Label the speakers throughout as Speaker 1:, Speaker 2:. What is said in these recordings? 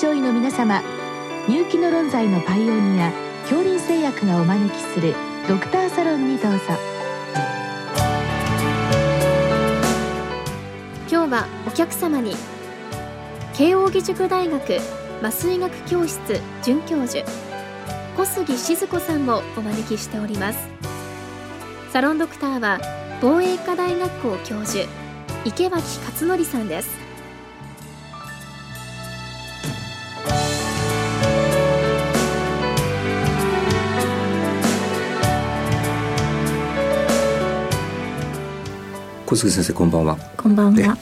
Speaker 1: 症医の皆様入気の論剤のパイオニア恐林製薬がお招きするドクターサロンにどうぞ。
Speaker 2: 今日はお客様に慶應義塾大学麻酔学教室准教授小杉静子さんをお招きしております。サロンドクターは防衛科大学校教授池脇勝則さんです。
Speaker 3: 小杉先生こんばんは。
Speaker 4: こんばんは。今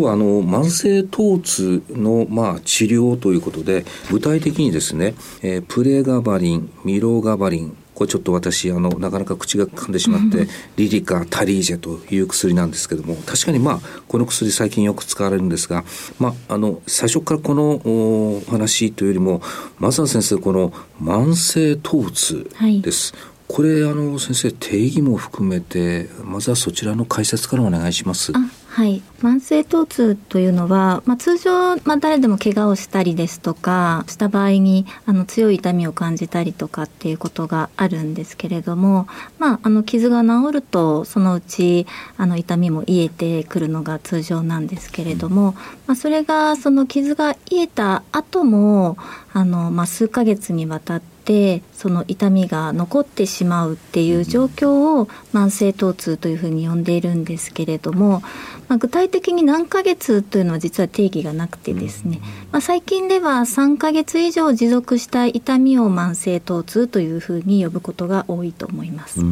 Speaker 3: 日はあの慢性疼痛のまあ治療ということで具体的にですね、えー、プレガバリンミロガバリンこれちょっと私あのなかなか口が噛んでしまって、リリカタリージェという薬なんですけども確かにまあこの薬最近よく使われるんですが、まあ、あの最初からこのお話というよりもまずは先生この慢性疼痛です。はいこれあの先生定義も含めてまずはそちらの解説からお願いします。
Speaker 4: はい、慢性疼痛というのは、まあ、通常、まあ、誰でも怪我をしたりですとかした場合にあの強い痛みを感じたりとかっていうことがあるんですけれども、まあ、あの傷が治るとそのうちあの痛みも癒えてくるのが通常なんですけれども、まあ、それがその傷が癒えた後もあの、まあ、数ヶ月にわたっててその痛みが残ってしまうっていう状況を慢性疼痛というふうに呼んでいるんですけれども、まあ、具体的に何ヶ月というのは実は定義がなくてですね、まあ、最近では3ヶ月以上持続した痛みを慢性疼痛というふうに呼ぶことが多いと思います。う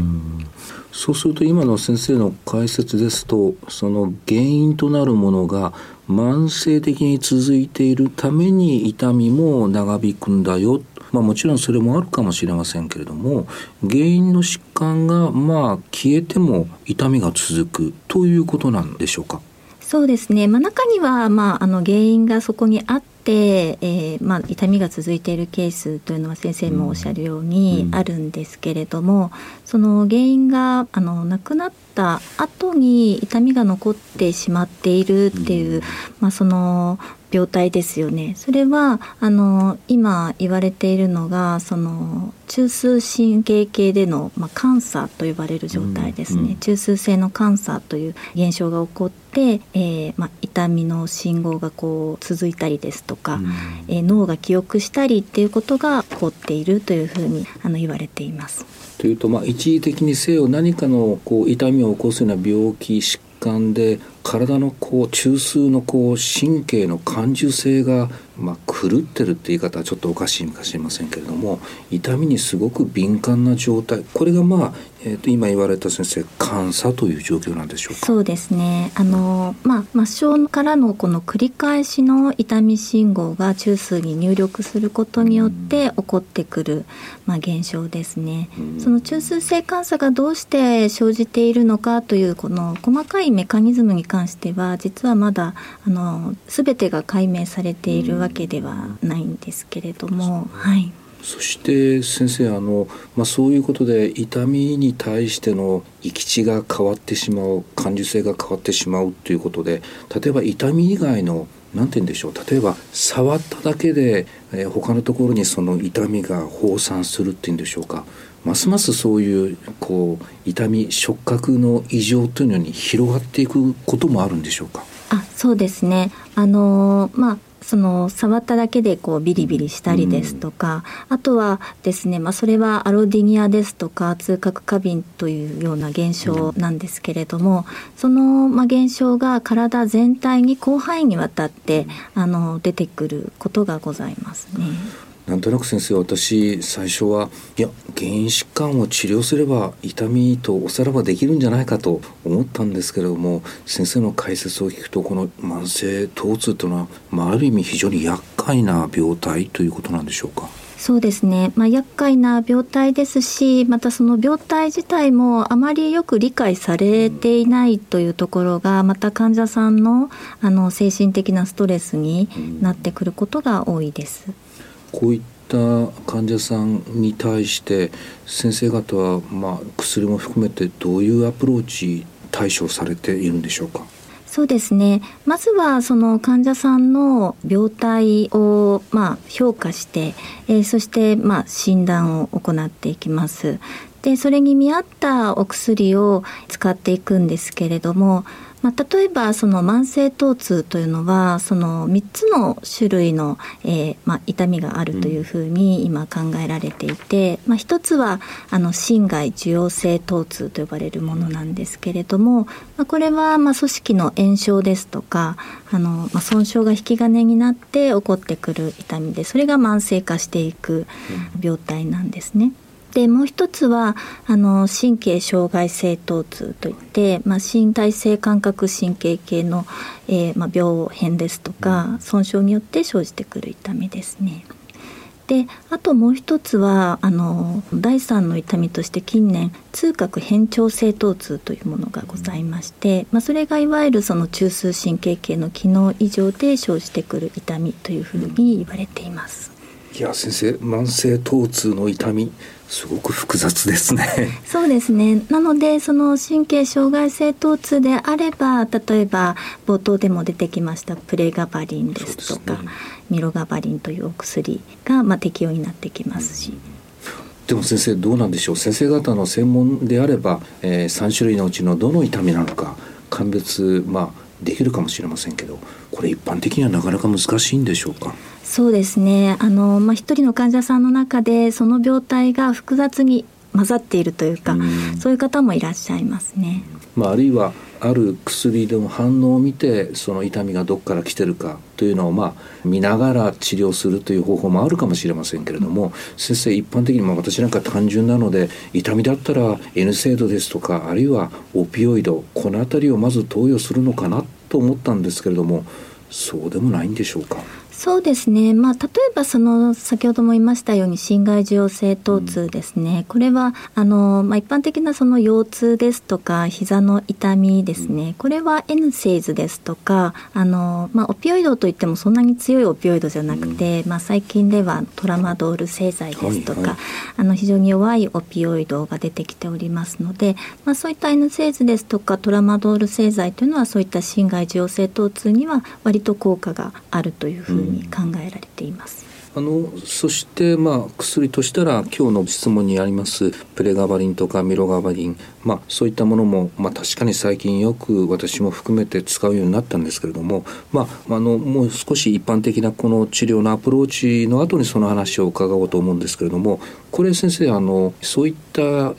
Speaker 3: そうすると今の先生の解説ですとその原因となるものが慢性的に続いているために痛みも長引くんだよまあ、もちろんそれもあるかもしれませんけれども原因の疾患がまあ消えても痛みが続くということなんでしょうか？
Speaker 4: そうですね、まあ、中には、まあ、あの原因がそこにあって、えーまあ、痛みが続いているケースというのは先生もおっしゃるようにあるんですけれども、うんうん、その原因があのなくなった後に痛みが残ってしまっているっていう、うん、まあ、その病態ですよね。それはあの今言われているのがその中枢神経系での、まあ、感作と呼ばれる状態ですね、うんうん、中枢性の感作という現象が起こって、えーまあ、痛みの信号がこう続いたりですとか、うん、えー、脳が記憶したりっていうことが起こっているというふうにあの言われています。
Speaker 3: というと、まあ、一時的にせよ何かのこう痛みを起こすような病気疾患で体のこう中枢のこう神経の感受性がまあ、狂ってるって言い方はちょっとおかしいかもしれませんけれども痛みにすごく敏感な状態。これがまあ、えー、と今言われた先生感作という状況なんでしょうか？
Speaker 4: そうですね。あの、まあ、末梢からのこの繰り返しの痛み信号が中枢に入力することによって起こってくる、まあ、現象ですね。その中枢性感作がどうして生じているのかというこの細かいメカニズムに関しては実はまだあの全てが解明されているわけではないんですけれども、はい。
Speaker 3: そして先生あの、まあ、そういうことで痛みに対しての行き地が変わってしまう感受性が変わってしまうということで例えば痛み以外の何て言うんでしょう例えば触っただけで、えー、他のところにその痛みが放散するっていうんでしょうか？ますますそういうこう痛み触覚の異常というのに広がっていくこともあるんでしょうか？
Speaker 4: あそうですねあのまあその触っただけでこうビリビリしたりですとか、うん、あとはですね、まあ、それはアロディニアですとか痛覚過敏というような現象なんですけれども、そのまあ現象が体全体に広範囲にわたってあの出てくることがございますね。
Speaker 3: なんとなく先生私最初はいや原因疾患を治療すれば痛みとおさらばできるんじゃないかと思ったんですけれども先生の解説を聞くとこの慢性疼痛というのは、まあ、ある意味非常に厄介な病態ということなんでしょうか？
Speaker 4: そうですね、まあ、厄介な病態ですしまたその病態自体もあまりよく理解されていないというところがまた患者さんのあの精神的なストレスになってくることが多いです。
Speaker 3: こういった患者さんに対して先生方はまあ薬も含めてどういうアプローチ対処されているんでしょうか？
Speaker 4: そうですね。まずはその患者さんの病態をまあ評価して、えー、そしてまあ診断を行っていきます。でそれに見合ったお薬を使っていくんですけれどもまあ、例えばその慢性疼痛というのはその3つの種類の、えーまあ、痛みがあるというふうに今考えられていて、まあ、一つはあの心外受容性疼痛と呼ばれるものなんですけれども、まあ、これはまあ組織の炎症ですとかあの、まあ、損傷が引き金になって起こってくる痛みでそれが慢性化していく病態なんですね。でもう一つはあの神経障害性疼痛といって、まあ、身体性感覚神経系の、えーまあ、病変ですとか損傷によって生じてくる痛みですね。であともう一つはあの第三の痛みとして近年痛覚変調性疼痛というものがございまして、まあ、それがいわゆるその中枢神経系の機能異常で生じてくる痛みというふうに言われています。
Speaker 3: いや先生慢性疼痛の痛みすごく複雑ですね。
Speaker 4: そうですね。なのでその神経障害性疼痛であれば例えば冒頭でも出てきましたプレガバリンですとか、ね、ミロガバリンというお薬がまあ適用になってきますし。
Speaker 3: でも先生どうなんでしょう？先生方の専門であれば、えー、3種類のうちのどの痛みなのか鑑別まあできるかもしれませんけどこれ一般的にはなかなか難しいんでしょうか？
Speaker 4: そうですね。あの、まあ、一人の患者さんの中でその病態が複雑に混ざっているというか、うそういう方もいらっしゃいますね。
Speaker 3: まあ、あるいはある薬でも反応を見てその痛みがどこから来てるかというのをまあ見ながら治療するという方法もあるかもしれませんけれども、先生一般的にま私なんか単純なので痛みだったら N 制度ですとかあるいはオピオイドこの辺りをまず投与するのかなと思ったんですけれどもそうでもないんでしょうか？
Speaker 4: そうですね、まあ、例えばその先ほども言いましたように心外受容性疼痛ですね、うん、これはあの、まあ、一般的なその腰痛ですとか膝の痛みですね、うん、これは N セイズですとかあの、まあ、オピオイドといってもそんなに強いオピオイドじゃなくて、うん、まあ、最近ではトラマドール製剤ですとか、はい。はい、あの非常に弱いオピオイドが出てきておりますので、まあ、そういった N セイズですとかトラマドール製剤というのはそういった心外受容性疼痛には割と効果があるというふうにに考えられています。
Speaker 3: あのそしてまあ薬としたら今日の質問にありますプレガバリンとかミロガバリン、まあ、そういったものも、まあ、確かに最近よく私も含めて使うようになったんですけれども、まあ、あのもう少し一般的なこの治療のアプローチの後にその話を伺おうと思うんですけれどもこれ先生あのそういった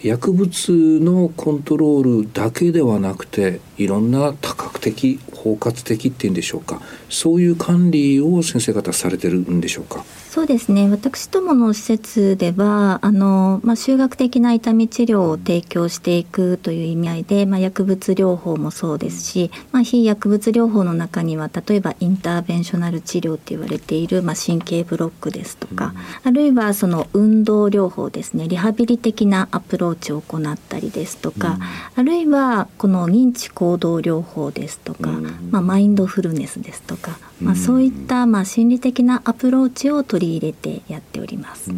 Speaker 3: 薬物のコントロールだけではなくていろんな多角的包括的っていうんでしょうか。そういう管理を先生方されてるんでしょうか？
Speaker 4: そうですね。私どもの施設ではあの、まあ、修学的な痛み治療を提供していくという意味合いで、まあ、薬物療法もそうですし、まあ、非薬物療法の中には例えばインターベンショナル治療って言われている、まあ、神経ブロックですとか、うん、あるいはその運動療法ですね。リハビリ的なアプローチを行ったりですとか、うん、あるいはこの認知行動療法ですとか、うん、まあ、マインドフルネスですとか、まあ、そういったまあ心理的なアプローチを取り入れてやっております。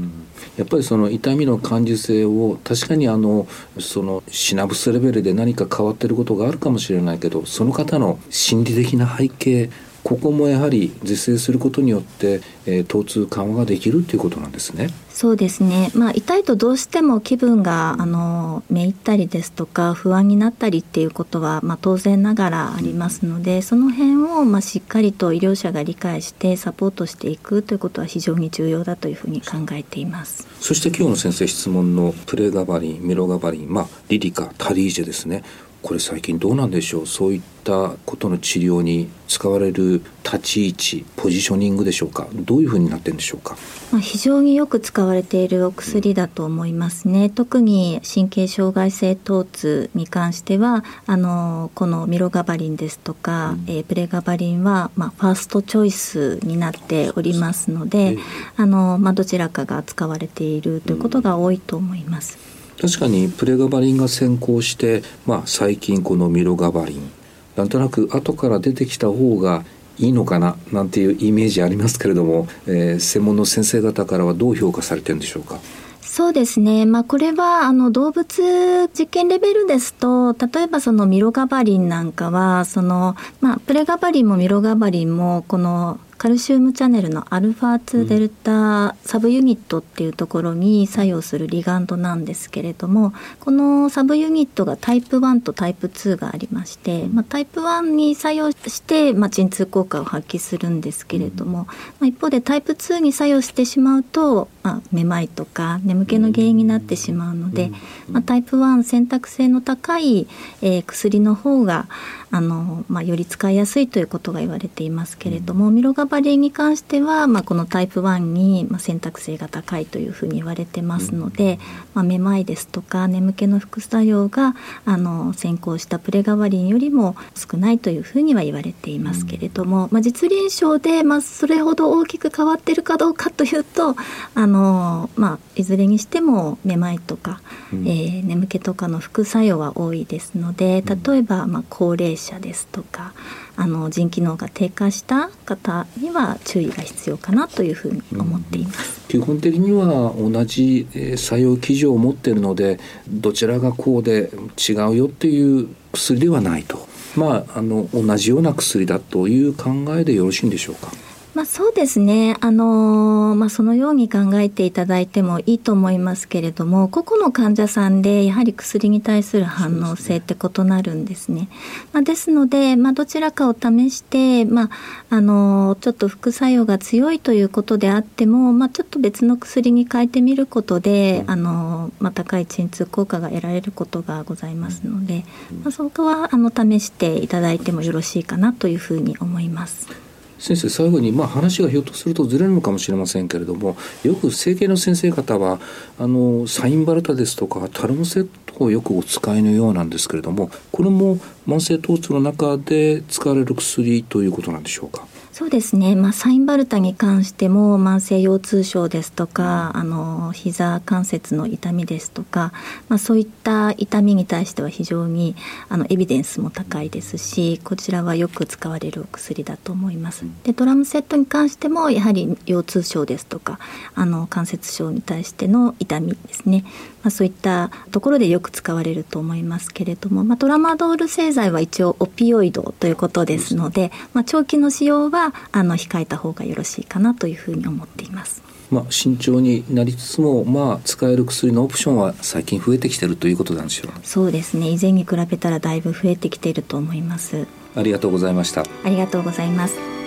Speaker 3: やっぱりその痛みの感受性を確かにあのそのシナプスレベルで何か変わってることがあるかもしれないけどその方の心理的な背景ここもやはり是正することによって、えー、疼痛緩和ができるということなんですね。
Speaker 4: そうですね、まあ、痛いとどうしても気分があのめいったりですとか不安になったりっていうことは、まあ、当然ながらありますのでその辺を、まあ、しっかりと医療者が理解してサポートしていくということは非常に重要だというふうに考えています。
Speaker 3: そして今日の先生質問のプレガバリンミロガバリン、まあ、リリカタリージェですねこれ最近どうなんでしょう？そういったことの治療に使われる立ち位置ポジショニングでしょうか？どういうふうになってるんでしょうか、
Speaker 4: まあ、非常によく使われているお薬だと思いますね、うん、特に神経障害性疼痛に関してはあのこのミロガバリンですとか、うん、えー、プレガバリンは、まあ、ファーストチョイスになっておりますので、あのまあ、どちらかが使われているということが多いと思います。うん
Speaker 3: 確かにプレガバリンが先行して、まあ、最近このミロガバリンなんとなく後から出てきた方がいいのかななんていうイメージありますけれども、えー、専門の先生方からはどう評価されてるんでしょうか？
Speaker 4: そうですね。まあ、これは、あの、動物実験レベルですと、例えばそのミロガバリンなんかは、その、まあ、プレガバリンもミロガバリンも、この、カルシウムチャネルのアルファ2デルタサブユニットっていうところに作用するリガンドなんですけれどもこのサブユニットがタイプ1とタイプ2がありまして、まあ、タイプ1に作用して、まあ、鎮痛効果を発揮するんですけれども、まあ、一方でタイプ2に作用してしまうと、まあ、めまいとか眠気の原因になってしまうので、まあ、タイプ1選択性の高い、えー、薬の方があの、まあ、より使いやすいということが言われていますけれども、ミロガバリンに関しては、まあ、このタイプ1に、まあ、選択性が高いというふうに言われてますので、まあ、めまいですとか眠気の副作用があの先行したプレガバリンよりも少ないというふうには言われていますけれども、まあ、実臨床で、まあ、それほど大きく変わってるかどうかというとあの、まあ、いずれにしてもめまいとか、うん、えー、眠気とかの副作用は多いですので例えば、まあ、高齢者ですとかあの腎機能が低下した方には注意が必要かなというふうに思っています。
Speaker 3: 基本的には同じ作用基準を持っているのでどちらがこうで違うよっていう薬ではないと。まあ、あの同じような薬だという考えでよろしいんでしょうか。
Speaker 4: まあ、そうですね、あのー、まあ、そのように考えていただいてもいいと思いますけれども個々の患者さんでやはり薬に対する反応性って異なるんですね。ですまあ、ですので、まあ、どちらかを試して、まああのー、ちょっと副作用が強いということであっても、まあ、ちょっと別の薬に変えてみることで、あのー、まあ、高い鎮痛効果が得られることがございますので、まあ、そこはあの試していただいてもよろしいかなというふうに思います。
Speaker 3: 先生最後に、まあ、話がひょっとするとずれるのかもしれませんけれどもよく整形の先生方はあのサインバルタですとかタルムセットをよくお使いのようなんですけれどもこれも慢性疼痛の中で使われる薬ということなんでしょうか？
Speaker 4: そうですね、まあ、サインバルタに関しても慢性腰痛症ですとかあの膝関節の痛みですとか、まあ、そういった痛みに対しては非常にあのエビデンスも高いですしこちらはよく使われるお薬だと思います。でドラムセットに関してもやはり腰痛症ですとかあの関節症に対しての痛みですね、まあ、そういったところでよく使われると思いますけれども、まあ、トラマドール製剤は一応オピオイドということですので、まあ、長期の使用はあの控えた方がよろしいかなというふうに思っています。
Speaker 3: まあ、慎重になりつつも、まあ、使える薬のオプションは最近増えてきてるということなんでしょう。
Speaker 4: そうですね。以前に比べたらだいぶ増えてきていると思います。
Speaker 3: ありがとうございました。
Speaker 4: ありがとうございます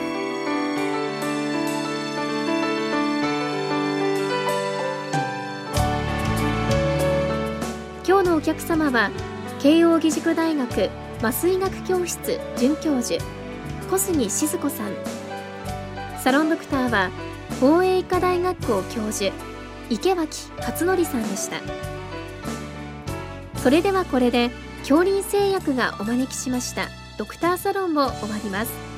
Speaker 2: 客様は慶應義塾大学麻酔学教室准教授小杉静子さん。サロンドクターは防衛医科大学校教授池脇勝則さんでした。それではこれで恐林製薬がお招きしましたドクターサロンを終わります。